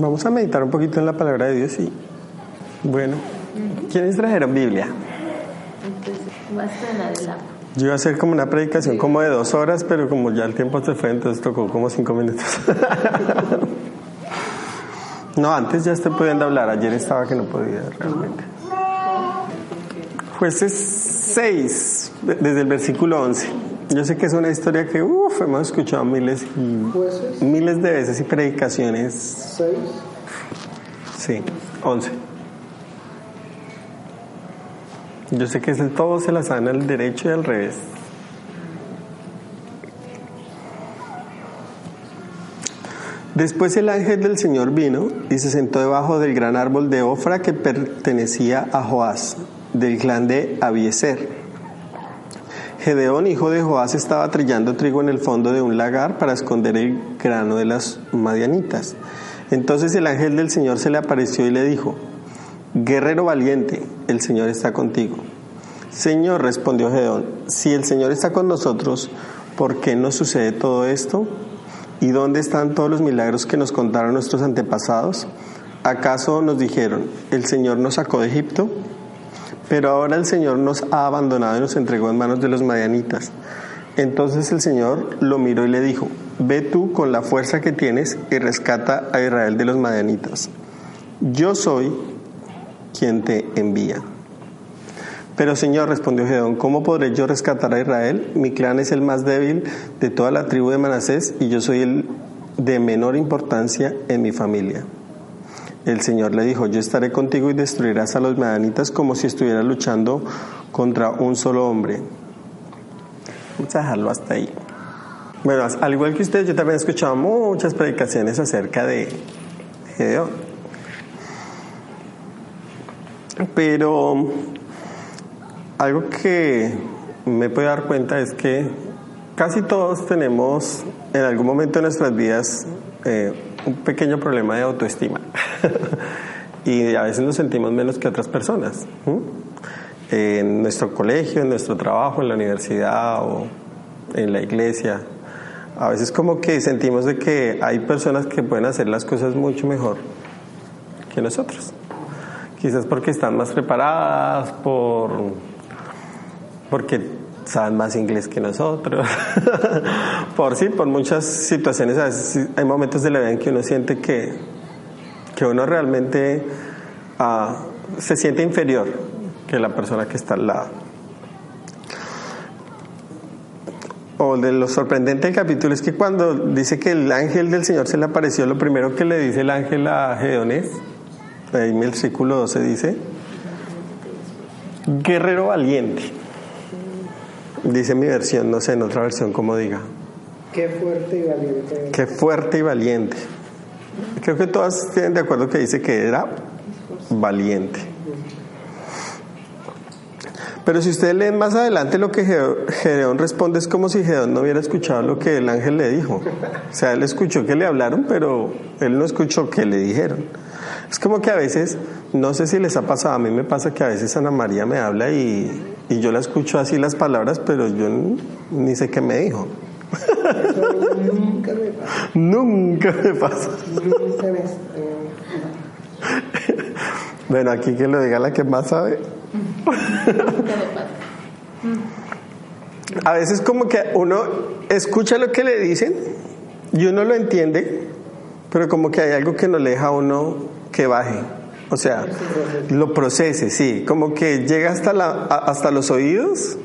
Vamos a meditar un poquito en la palabra de Dios y bueno, ¿quiénes trajeron Biblia? Entonces, a. Yo iba a hacer como una predicación como de dos horas, pero como ya el tiempo se fue, entonces tocó como cinco minutos. no, antes ya estoy pudiendo hablar, ayer estaba que no podía realmente. Jueces 6, desde el versículo 11. Yo sé que es una historia que uf, hemos escuchado miles y Jueces miles de veces y predicaciones. 6, Sí, 11. Yo sé que ese- todo se la saben al derecho y al revés. Después el ángel del Señor vino y se sentó debajo del gran árbol de Ofra que pertenecía a Joás, del clan de Abieser. Gedeón, hijo de Joás, estaba trillando trigo en el fondo de un lagar para esconder el grano de las madianitas. Entonces el ángel del Señor se le apareció y le dijo, Guerrero valiente, el Señor está contigo. Señor, respondió Gedeón, si el Señor está con nosotros, ¿por qué nos sucede todo esto? ¿Y dónde están todos los milagros que nos contaron nuestros antepasados? ¿Acaso nos dijeron, el Señor nos sacó de Egipto? Pero ahora el Señor nos ha abandonado y nos entregó en manos de los madianitas. Entonces el Señor lo miró y le dijo, ve tú con la fuerza que tienes y rescata a Israel de los madianitas. Yo soy quien te envía. Pero Señor, respondió Gedeón, ¿cómo podré yo rescatar a Israel? Mi clan es el más débil de toda la tribu de Manasés y yo soy el de menor importancia en mi familia. El Señor le dijo, yo estaré contigo y destruirás a los madianitas como si estuvieras luchando contra un solo hombre. Vamos a dejarlo hasta ahí. Bueno, al igual que ustedes, yo también he escuchado muchas predicaciones acerca de Gedeón. Pero algo que me puedo dar cuenta es que casi todos tenemos en algún momento de nuestras vidas eh, un pequeño problema de autoestima. y a veces nos sentimos menos que otras personas. En nuestro colegio, en nuestro trabajo, en la universidad o en la iglesia. A veces como que sentimos de que hay personas que pueden hacer las cosas mucho mejor que nosotros. Quizás porque están más preparadas, por porque saben más inglés que nosotros, por sí, por muchas situaciones, a veces hay momentos de la vida en que uno siente que, que uno realmente ah, se siente inferior que la persona que está al lado. O de lo sorprendente del capítulo es que cuando dice que el ángel del Señor se le apareció, lo primero que le dice el ángel a Gedeón es, ahí en el versículo 12 dice, guerrero valiente. Dice mi versión, no sé, en otra versión como diga. qué fuerte y valiente. Qué fuerte y valiente. Creo que todas tienen de acuerdo que dice que era valiente. Pero si ustedes leen más adelante lo que Gede- Gedeón responde es como si Gedeón no hubiera escuchado lo que el ángel le dijo. O sea, él escuchó que le hablaron, pero él no escuchó que le dijeron. Es como que a veces, no sé si les ha pasado, a mí me pasa que a veces Ana María me habla y, y yo la escucho así las palabras, pero yo ni sé qué me dijo. Eso nunca me pasa. Nunca me pasa. Nunca me. eh, Bueno, aquí que lo diga la que más sabe. A veces como que uno escucha lo que le dicen y uno lo entiende, pero como que hay algo que no le deja a uno que baje. O sea, lo procese, sí. Como que llega hasta, la, hasta los oídos,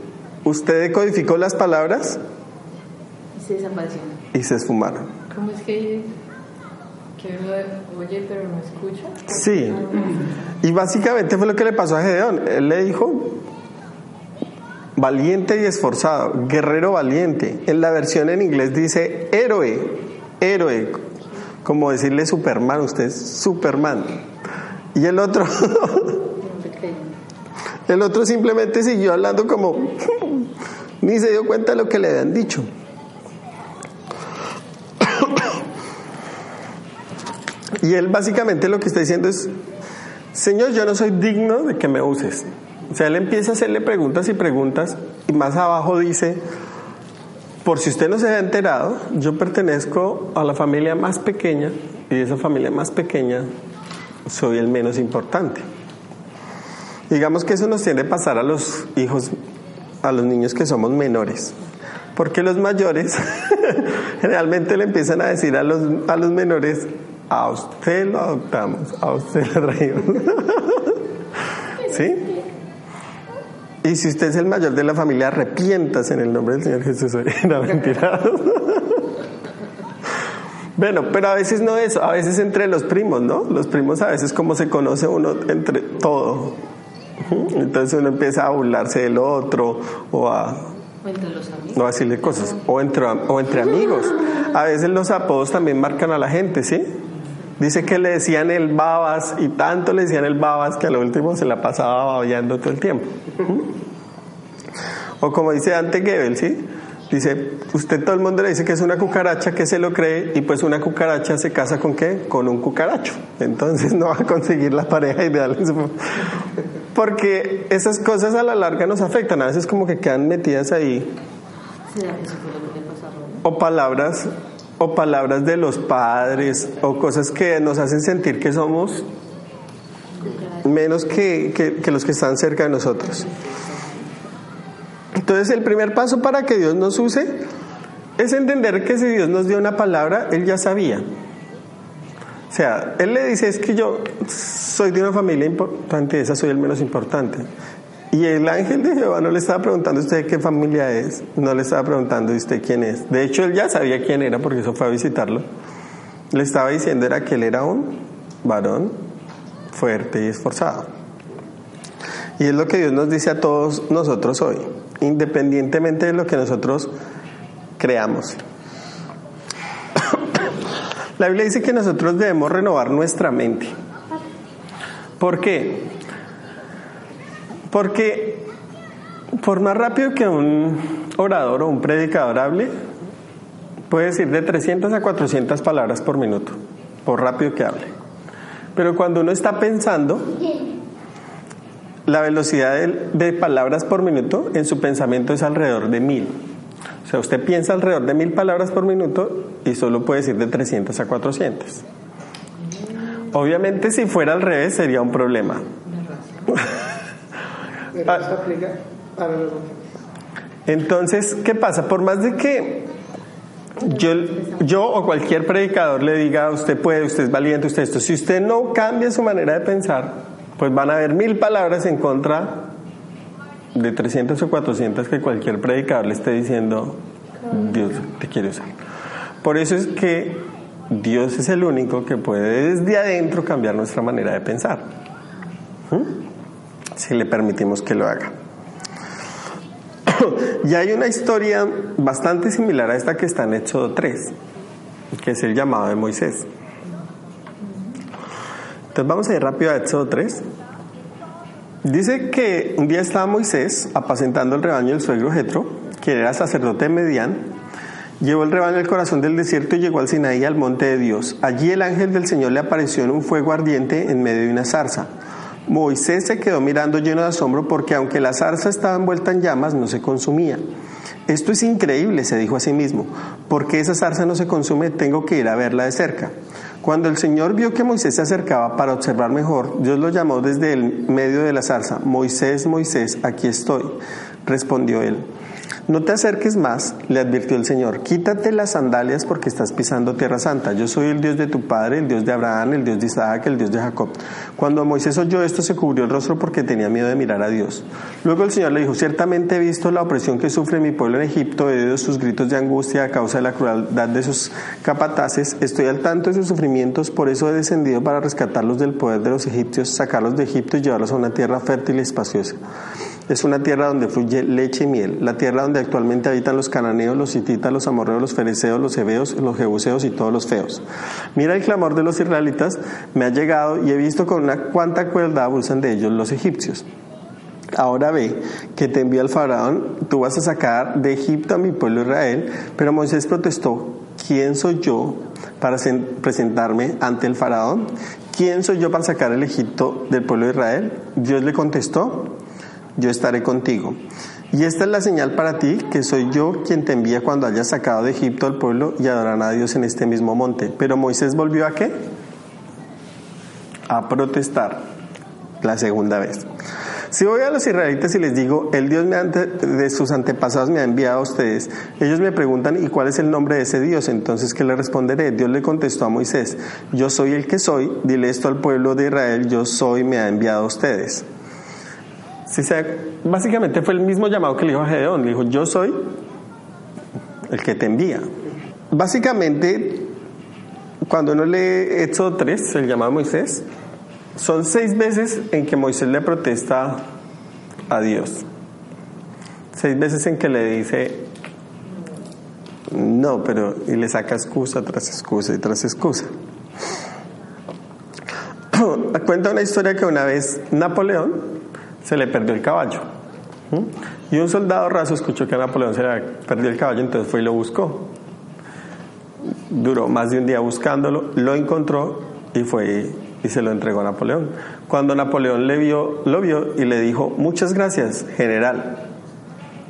usted decodificó las palabras Y se desapareció. y se esfumaron. ¿Cómo es que, que uno oye pero no escucha? Sí. Y básicamente fue lo que le pasó a Gedeón. Él le dijo, valiente y esforzado, guerrero valiente. En la versión en inglés dice héroe, héroe, como decirle Superman, usted es Superman. Y el otro, el otro simplemente siguió hablando como, ni se dio cuenta de lo que le habían dicho. Y él básicamente lo que está diciendo es, Señor, yo no soy digno de que me uses. O sea, él empieza a hacerle preguntas y preguntas y más abajo dice, por si usted no se ha enterado, yo pertenezco a la familia más pequeña y esa familia más pequeña soy el menos importante. Digamos que eso nos tiende a pasar a los hijos, a los niños que somos menores. Porque los mayores generalmente le empiezan a decir a los, a los menores, a usted lo adoptamos, a usted lo traímos. ¿Sí? Y si usted es el mayor de la familia, arrepiéntase en el nombre del Señor Jesús. No, mentira. Bueno, pero a veces no eso, a veces entre los primos, ¿no? Los primos a veces como se conoce uno entre todo. Entonces uno empieza a burlarse del otro o a O entre los amigos. no a decirle cosas o entre, o entre amigos. A veces los apodos también marcan a la gente, ¿sí? Dice que le decían el babas y tanto le decían el babas que a lo último se la pasaba babeando todo el tiempo. O como dice Dante Gebel, ¿sí? Dice, usted todo el mundo le dice que es una cucaracha, que se lo cree, y pues una cucaracha se casa con qué? Con un cucaracho. Entonces no va a conseguir la pareja ideal. Porque esas cosas a la larga nos afectan, a veces como que quedan metidas ahí o palabras o palabras de los padres o cosas que nos hacen sentir que somos menos que, que- que los que están cerca de nosotros. Entonces el primer paso para que Dios nos use es entender que si Dios nos dio una palabra, Él ya sabía. O sea, Él le dice, es que yo soy de una familia importante, esa soy el menos importante. Y el ángel de Jehová no le estaba preguntando a usted qué familia es, no le estaba preguntando de usted quién es. De hecho, él ya sabía quién era porque eso fue a visitarlo. Le estaba diciendo era que él era un varón fuerte y esforzado. Y es lo que Dios nos dice a todos nosotros hoy, independientemente de lo que nosotros creamos. La Biblia dice que nosotros debemos renovar nuestra mente. ¿Por qué? Porque por más rápido que un orador o un predicador hable, puede decir de 300 a 400 palabras por minuto, por rápido que hable. Pero cuando uno está pensando, la velocidad de, de palabras por minuto en su pensamiento es alrededor de mil. O sea, usted piensa alrededor de mil palabras por minuto y solo puede decir de 300 a 400. Obviamente si fuera al revés sería un problema. Pero Ah. esto aplica para los Entonces, ¿qué pasa? Por más de que yo, yo o cualquier predicador le diga, usted puede, usted es valiente, usted esto, si usted no cambia su manera de pensar, pues van a haber mil palabras en contra de 300 o 400 que cualquier predicador le esté diciendo, Dios te quiere usar. Por eso es que Dios es el único que puede desde adentro cambiar nuestra manera de pensar. Si le permitimos que lo haga. Y hay una historia bastante similar a esta que está en Éxodo 3, que es el llamado de Moisés. Entonces vamos a ir rápido a Éxodo 3. Dice que un día estaba Moisés apacentando el rebaño del suegro Jetro, que era sacerdote de Medián. Llevó el rebaño al corazón del desierto y llegó al Sinaí, al monte de Dios. Allí el ángel del Señor le apareció en un fuego ardiente en medio de una zarza. Moisés se quedó mirando lleno de asombro porque aunque la zarza estaba envuelta en llamas, no se consumía. Esto es increíble, se dijo a sí mismo. porque esa zarza no se consume? Tengo que ir a verla de cerca. Cuando el Señor vio que Moisés se acercaba para observar mejor, Dios lo llamó desde el medio de la zarza. Moisés, Moisés, aquí estoy. Respondió él. No te acerques más, le advirtió el Señor. Quítate las sandalias porque estás pisando tierra santa. Yo soy el Dios de tu padre, el Dios de Abraham, el Dios de Isaac, el Dios de Jacob. Cuando Moisés oyó esto, se cubrió el rostro porque tenía miedo de mirar a Dios. Luego el Señor le dijo, ciertamente he visto la opresión que sufre mi pueblo en Egipto, he oído sus gritos de angustia a causa de la crueldad de sus capataces, estoy al tanto de sus sufrimientos, por eso he descendido para rescatarlos del poder de los egipcios, sacarlos de Egipto y llevarlos a una tierra fértil y espaciosa. Es una tierra donde fluye leche y miel, la tierra donde actualmente habitan los cananeos, los hititas, los amorreos, los fereceos, los hebeos, los jebuseos y todos los feos. Mira el clamor de los israelitas, me ha llegado y he visto con una cuánta crueldad abusan de ellos los egipcios. Ahora ve que te envío al faraón, tú vas a sacar de Egipto a mi pueblo Israel, pero Moisés protestó, ¿quién soy yo para sen- presentarme ante el faraón? ¿Quién soy yo para sacar el Egipto del pueblo de Israel? Dios le contestó, yo estaré contigo. Y esta es la señal para ti, que soy yo quien te envía cuando hayas sacado de Egipto al pueblo y adorarán a Dios en este mismo monte. Pero Moisés volvió a qué? A protestar la segunda vez. Si voy a los israelitas y les digo, el Dios de sus antepasados me ha enviado a ustedes, ellos me preguntan, ¿y cuál es el nombre de ese Dios? Entonces, ¿qué le responderé? Dios le contestó a Moisés, yo soy el que soy, dile esto al pueblo de Israel, yo soy, me ha enviado a ustedes. Si se- básicamente fue el mismo llamado que le dijo a Gedeón, le dijo, yo soy el que te envía. Básicamente, cuando uno lee Éxodo 3, el llamado a Moisés, son seis veces en que Moisés le protesta a Dios. Seis veces en que le dice, no, pero, y le saca excusa tras excusa y tras excusa. Cuenta una historia que una vez Napoleón se le perdió el caballo. ¿m? Y un soldado raso escuchó que a Napoleón se le perdió el caballo, entonces fue y lo buscó. Duró más de un día buscándolo, lo encontró y fue y se lo entregó a Napoleón. Cuando Napoleón le vio, lo vio y le dijo, muchas gracias, general.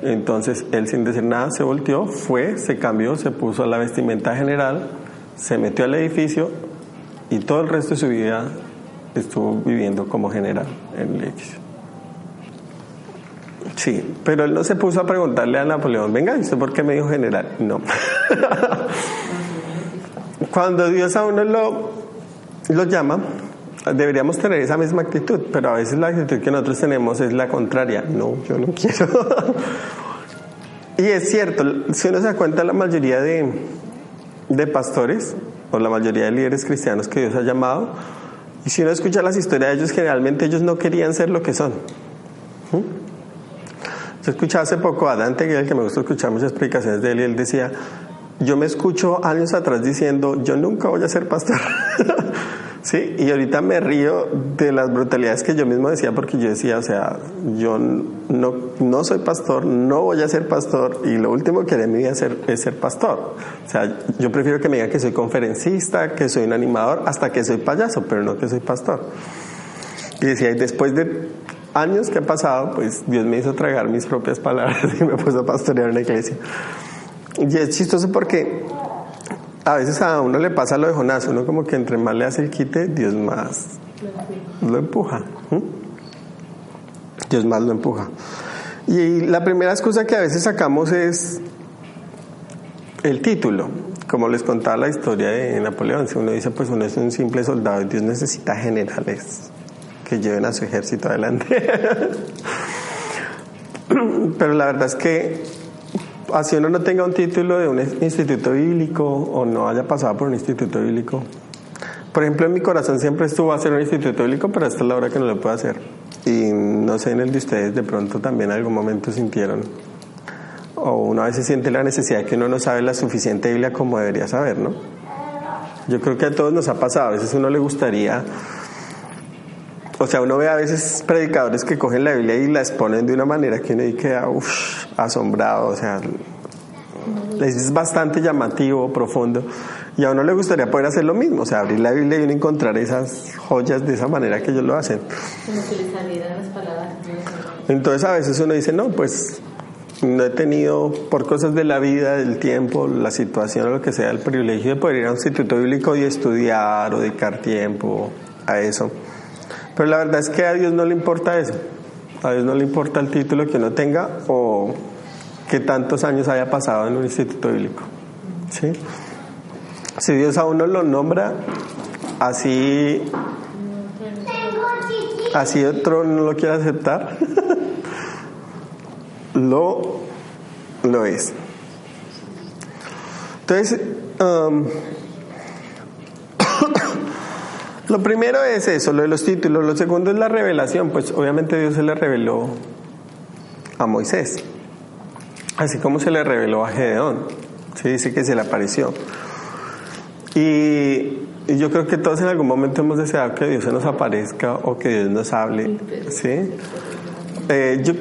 Entonces él sin decir nada se volteó, fue, se cambió, se puso la vestimenta general, se metió al edificio y todo el resto de su vida estuvo viviendo como general en el edificio. Sí, pero él no se puso a preguntarle a Napoleón, venga, ¿y usted por qué me dijo general? No. Cuando Dios a uno lo, lo llama, deberíamos tener esa misma actitud, pero a veces la actitud que nosotros tenemos es la contraria. No, yo no quiero. y es cierto, si uno se da cuenta, la mayoría de, de pastores o la mayoría de líderes cristianos que Dios ha llamado, y si uno escucha las historias de ellos, generalmente ellos no querían ser lo que son. ¿Mm? Yo escuchaba hace poco a Dante, que es el que me gusta escuchar muchas explicaciones de él, y él decía, yo me escucho años atrás diciendo, yo nunca voy a ser pastor. sí, y ahorita me río de las brutalidades que yo mismo decía, porque yo decía, o sea, yo no, no soy pastor, no voy a ser pastor, y lo último que haré en mi vida es ser, es ser pastor. O sea, yo prefiero que me digan que soy conferencista, que soy un animador, hasta que soy payaso, pero no que soy pastor. Y decía, y después de años que ha pasado, pues Dios me hizo tragar mis propias palabras y me puso a pastorear una iglesia. Y es chistoso porque a veces a uno le pasa lo de Jonás, uno como que entre más le hace el quite, Dios más lo empuja. Dios más lo empuja. Y la primera excusa que a veces sacamos es el título. Como les contaba la historia de Napoleón, si uno dice, pues uno es un simple soldado y Dios necesita generales que lleven a su ejército adelante. Pero la verdad es que así uno no tenga un título de un instituto bíblico o no haya pasado por un instituto bíblico. Por ejemplo, en mi corazón siempre estuvo a hacer un instituto bíblico, pero es la hora que no lo puedo hacer. Y no sé en el de ustedes, de pronto también en algún momento sintieron. O uno a veces siente la necesidad de que uno no sabe la suficiente Biblia como debería saber, ¿no? Yo creo que a todos nos ha pasado. A veces uno le gustaría o sea, uno ve a veces predicadores que cogen la Biblia y la exponen de una manera que uno queda uf, asombrado, o sea, es bastante llamativo, profundo, y a uno le gustaría poder hacer lo mismo, o sea, abrir la Biblia y uno encontrar esas joyas de esa manera que ellos lo hacen. Como que le salieran las palabras. Entonces a veces uno dice, no, pues no he tenido, por cosas de la vida, del tiempo, la situación o lo que sea, el privilegio de poder ir a un instituto bíblico y estudiar o dedicar tiempo a eso. Pero la verdad es que a Dios no le importa eso. A Dios no le importa el título que uno tenga o que tantos años haya pasado en un instituto bíblico. ¿Sí? Si Dios a uno lo nombra, así, así otro no lo quiere aceptar, lo, lo es. Entonces, um, lo primero es eso, lo de los títulos. Lo segundo es la revelación. Pues obviamente Dios se le reveló a Moisés, así como se le reveló a Gedeón. Se dice que se le apareció. Y, y, yo creo que todos en algún momento hemos deseado que Dios se nos aparezca o que Dios nos hable. ¿sí? Eh, yo,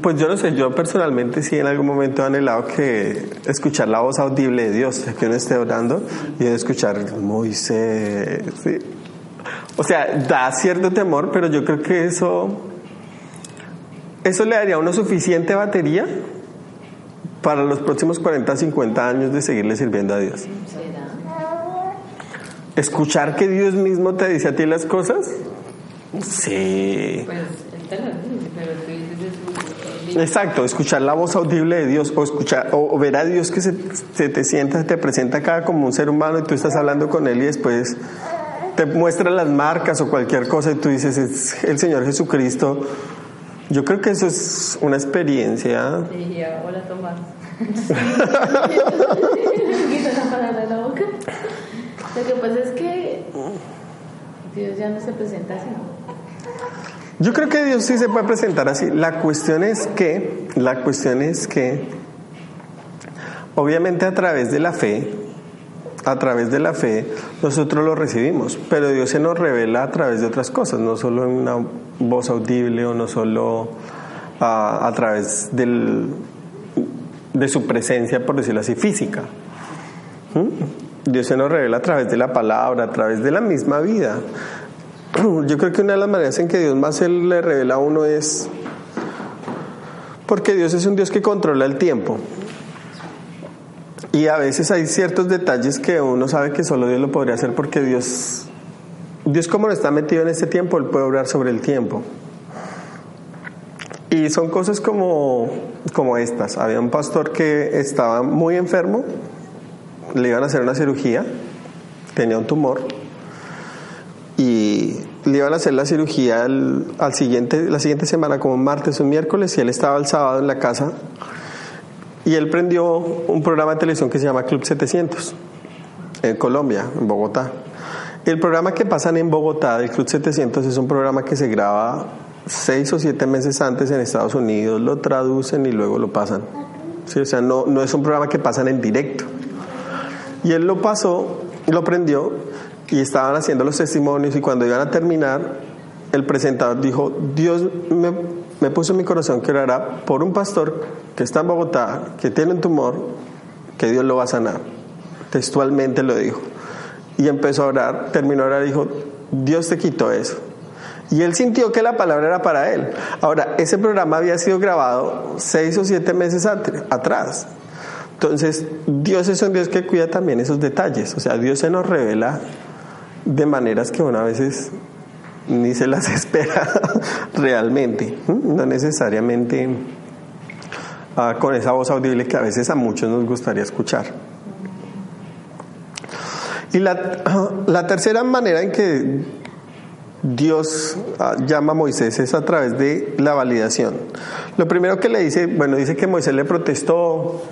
pues yo no sé, yo personalmente sí en algún momento he anhelado que escuchar la voz audible de Dios, que uno esté orando y escuchar Moisés. ¿sí? O sea, da cierto temor, pero yo creo que eso ¿Eso le daría a uno suficiente batería para los próximos 40, 50 años de seguirle sirviendo a Dios? ¿Escuchar que Dios mismo te dice a ti las cosas? Sí. Pues él te pero tú. Exacto, escuchar la voz audible de Dios o escuchar o, o ver a Dios que se, se te sienta, se te presenta acá como un ser humano y tú estás hablando con él y después te muestra las marcas o cualquier cosa y tú dices es el Señor Jesucristo. Yo creo que eso es una experiencia. Dije, hola Tomás. Quita la palabra de la boca. Lo que pasa es que Dios ya no se presenta así. Yo creo que Dios sí se puede presentar así. La cuestión es que, la cuestión es que, obviamente a través de la fe, a través de la fe, nosotros lo recibimos, pero Dios se nos revela a través de otras cosas, no solo en una voz audible o no solo ah, a través del, de su presencia, por decirlo así, física. ¿Mm? Dios se nos revela a través de la palabra, a través de la misma vida. Yo creo que una de las maneras en que Dios más se le revela a uno es porque Dios es un Dios que controla el tiempo. Y a veces hay ciertos detalles que uno sabe que solo Dios lo podría hacer porque Dios, Dios como no está metido en este tiempo, Él puede obrar sobre el tiempo. Y son cosas como, como estas. Había un pastor que estaba muy enfermo, le iban a hacer una cirugía, tenía un tumor y le iban a hacer la cirugía al, al siguiente, la siguiente semana, como martes o miércoles, y él estaba el sábado en la casa y él prendió un programa de televisión que se llama Club 700 en Colombia, en Bogotá. El programa que pasan en Bogotá del Club 700 es un programa que se graba seis o siete meses antes en Estados Unidos, lo traducen y luego lo pasan. Sí, o sea, no, no es un programa que pasan en directo. Y él lo pasó, lo prendió y estaban haciendo los testimonios y cuando iban a terminar, el presentador dijo, Dios me, me puso en mi corazón que orara por un pastor que está en Bogotá, que tiene un tumor, que Dios lo va a sanar. Textualmente lo dijo. Y empezó a orar, terminó a orar y dijo, Dios te quitó eso. Y él sintió que la palabra era para él. Ahora, ese programa había sido grabado seis o siete meses atrás. Entonces, Dios es un Dios que cuida también esos detalles. O sea, Dios se nos revela de maneras que uno a veces ni se las espera realmente. No necesariamente ah, con esa voz audible que a veces a muchos nos gustaría escuchar. Y la, la tercera manera en que Dios ah, llama a Moisés es a través de la validación. Lo primero que le dice, bueno, dice que Moisés le protestó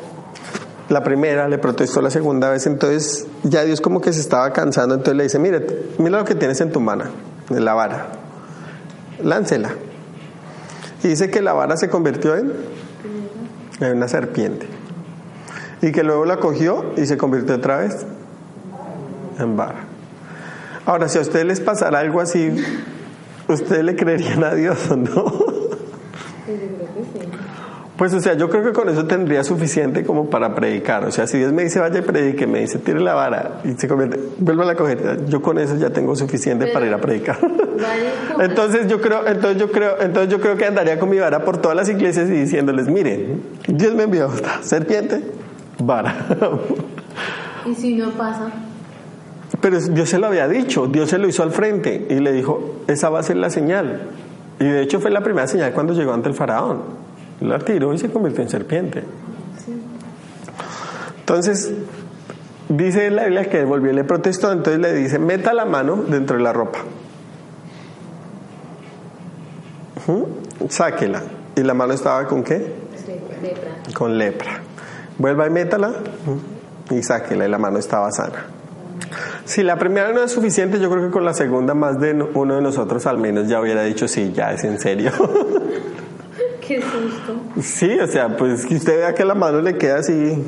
la primera, le protestó la segunda vez, entonces ya Dios como que se estaba cansando, entonces le dice, mira, mira lo que tienes en tu mano, en la vara, láncela. Y dice que la vara se convirtió en, una serpiente. Y que luego la cogió y se convirtió otra vez en vara. Ahora, si a ustedes les pasara algo así, ¿ustedes le creerían a Dios o no? Pues o sea, yo creo que con eso tendría suficiente como para predicar. O sea, si Dios me dice vaya y predique, me dice tire la vara y se convierte, vuelva a coger, yo con eso ya tengo suficiente para ir a predicar. Entonces yo creo, entonces yo creo, entonces yo creo que andaría con mi vara por todas las iglesias y diciéndoles, miren, Dios me envió serpiente, vara. Y si no pasa, Pero Dios se lo había dicho, Dios se lo hizo al frente y le dijo, esa va a ser la señal. Y de hecho fue la primera señal cuando llegó ante el faraón. La tiró y se convirtió en serpiente. Entonces, dice la Biblia que volvió y le protestó, entonces le dice, meta la mano dentro de la ropa. Ujú, Sáquela. ¿Y la mano estaba con qué? lepra. con lepra. Vuelva y métala y sáquela y la mano estaba sana. Si la primera no es suficiente, yo creo que con la segunda más de no- uno de nosotros al menos ya hubiera dicho sí, ya es en serio. Qué susto. sí, o sea, pues que usted vea que la mano le queda así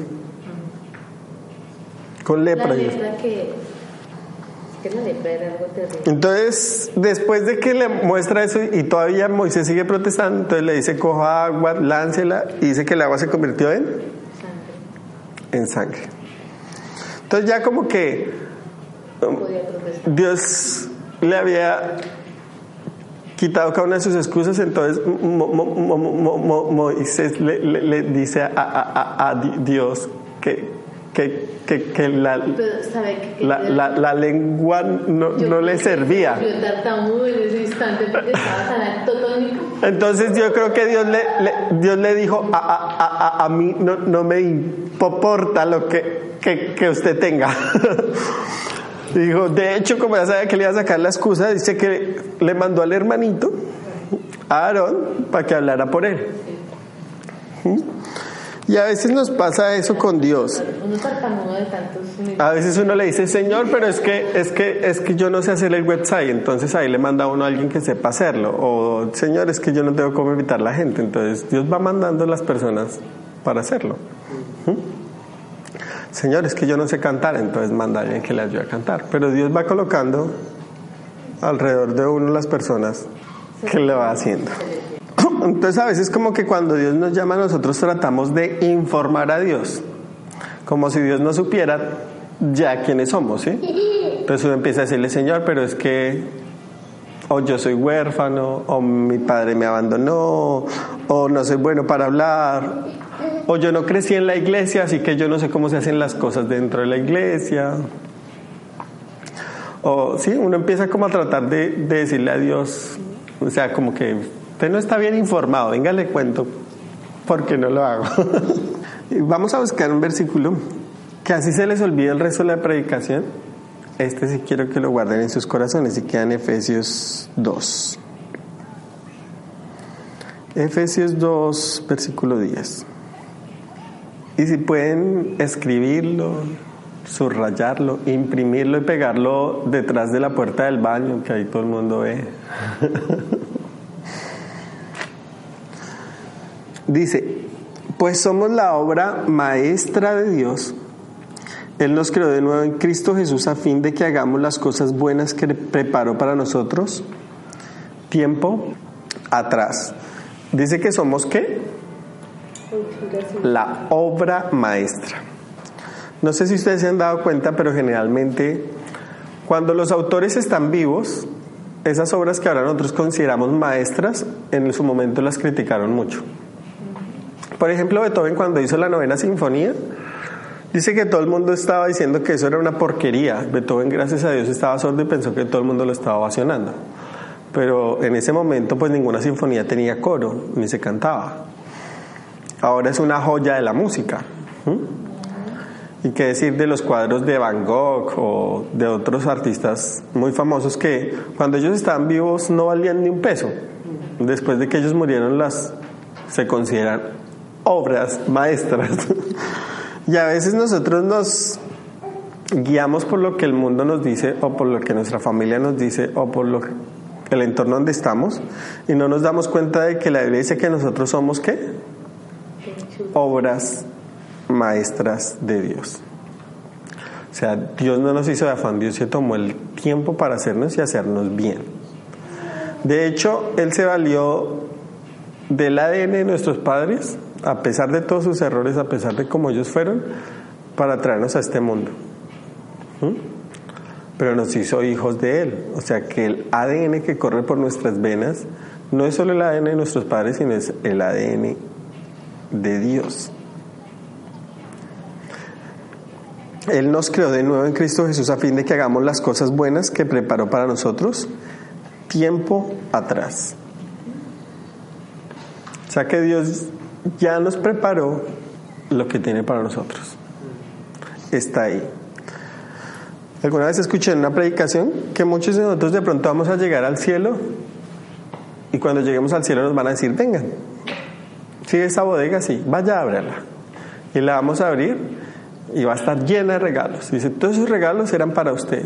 con La lepra. lepra que. La lepra era algo terrible. Entonces, después de que le muestra eso y todavía Moisés sigue protestando, entonces le dice coja agua, láncela y dice que el agua se convirtió en Sangre. en sangre. Entonces ya como que No. Dios le había quitado cada una de sus excusas, entonces Mo- Mo- Mo- Mo- Mo- Moisés le, le- le dice a, a- a- a Di- Dios que, que, que, que la, la, la- la lengua no, Yo no le servía. Yo tartamudo en ese instante porque estaba tan altotónico. Entonces yo creo que Dios le, le- Dios le dijo, a, a- a- a- a mí no, no me importa lo que, que, que usted tenga. Dijo, de hecho, como ya sabía que le iba a sacar la excusa, dice que le mandó al hermanito, a Aarón, para que hablara por él. ¿Mm? Y a veces nos pasa eso con Dios. A veces uno le dice, Señor, pero es que, es que, es que yo no sé hacer el website, entonces ahí le manda a uno a alguien que sepa hacerlo. O, Señor, es que yo no tengo cómo invitar a la gente. Entonces Dios va mandando a las personas para hacerlo. ¿Mm? Señor, es que yo no sé cantar, entonces manda a alguien que le ayude a cantar. Pero Dios va colocando alrededor de uno las personas que le va haciendo. Entonces a veces como que cuando Dios nos llama nosotros tratamos de informar a Dios, como si Dios no supiera ya quiénes somos, ¿sí? Entonces uno empieza a decirle, Señor, pero es que o yo soy huérfano, o mi padre me abandonó, o no soy bueno para hablar, o yo no crecí en la iglesia, así que yo no sé cómo se hacen las cosas dentro de la iglesia. O sí, uno empieza como a tratar de, de decirle a Dios, o sea, como que usted no está bien informado, venga le cuento porque no lo hago. Vamos a buscar un versículo que así se les olvide el resto de la predicación. Este sí quiero que lo guarden en sus corazones y queda en Efesios 2. Efesios 2, versículo 10. Y si pueden escribirlo, subrayarlo, imprimirlo y pegarlo detrás de la puerta del baño, que ahí todo el mundo ve. Dice, pues somos la obra maestra de Dios. Él nos creó de nuevo en Cristo Jesús a fin de que hagamos las cosas buenas que preparó para nosotros tiempo atrás. Dice que somos qué? La obra maestra. No sé si ustedes se han dado cuenta, pero generalmente cuando los autores están vivos, esas obras que ahora nosotros consideramos maestras, en su momento las criticaron mucho. Por ejemplo, Beethoven cuando hizo la novena sinfonía, dice que todo el mundo estaba diciendo que eso era una porquería. Beethoven, gracias a Dios, estaba sordo y pensó que todo el mundo lo estaba ovacionando. Pero en ese momento, pues ninguna sinfonía tenía coro, ni se cantaba. Ahora es una joya de la música. Y qué decir de los cuadros de Van Gogh o de otros artistas muy famosos que cuando ellos estaban vivos no valían ni un peso. Después de que ellos murieron las se consideran obras maestras. y a veces nosotros nos guiamos por lo que el mundo nos dice o por lo que nuestra familia nos dice o por lo que el entorno donde estamos y no nos damos cuenta de que la Biblia dice que nosotros somos qué? Obras maestras de Dios. O sea, Dios no nos hizo de afán, Dios se tomó el tiempo para hacernos y hacernos bien. De hecho, Él se valió del ADN de nuestros padres, a pesar de todos sus errores, a pesar de cómo ellos fueron, para traernos a este mundo. ¿Mm? Pero nos hizo hijos de Él. O sea que el ADN que corre por nuestras venas no es solo el ADN de nuestros padres, sino es el ADN de Dios. Él nos creó de nuevo en Cristo Jesús a fin de que hagamos las cosas buenas que preparó para nosotros tiempo atrás. O sea que Dios ya nos preparó lo que tiene para nosotros. Está ahí. Alguna vez escuché en una predicación que muchos de nosotros de pronto vamos a llegar al cielo y cuando lleguemos al cielo nos van a decir, vengan, si esa bodega, sí, vaya a abrirla. Y la vamos a abrir y va a estar llena de regalos. Dice, todos esos regalos eran para usted.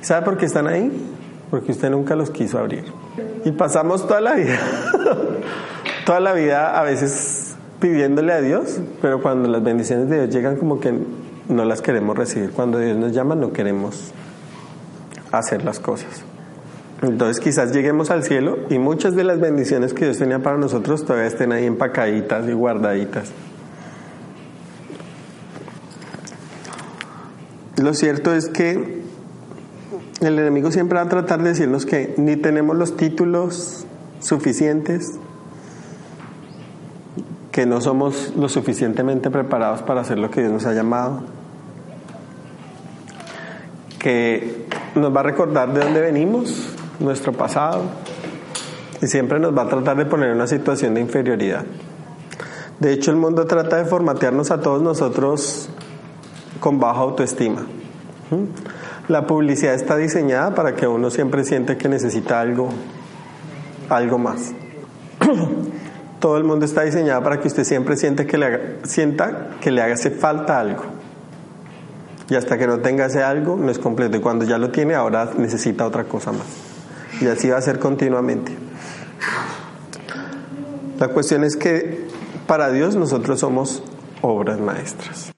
¿Sabe por qué están ahí? Porque usted nunca los quiso abrir. Y pasamos toda la vida, toda la vida a veces pidiéndole a Dios, pero cuando las bendiciones de Dios llegan como que no las queremos recibir. Cuando Dios nos llama no queremos hacer las cosas. Entonces quizás lleguemos al cielo y muchas de las bendiciones que Dios tenía para nosotros todavía estén ahí empacaditas y guardaditas. Lo cierto es que el enemigo siempre va a tratar de decirnos que ni tenemos los títulos suficientes, que no somos lo suficientemente preparados para hacer lo que Dios nos ha llamado, que nos va a recordar de dónde venimos, nuestro pasado, y siempre nos va a tratar de poner en una situación de inferioridad. De hecho, el mundo trata de formatearnos a todos nosotros con baja autoestima. ¿Mm? La publicidad está diseñada para que uno siempre siente que necesita algo, algo más. Todo el mundo está diseñado para que usted siempre siente que le haga, sienta que le hace falta algo. Y hasta que no tenga ese algo, no es completo. Y cuando ya lo tiene, ahora necesita otra cosa más. Y así va a ser continuamente. La cuestión es que para Dios nosotros somos obras maestras.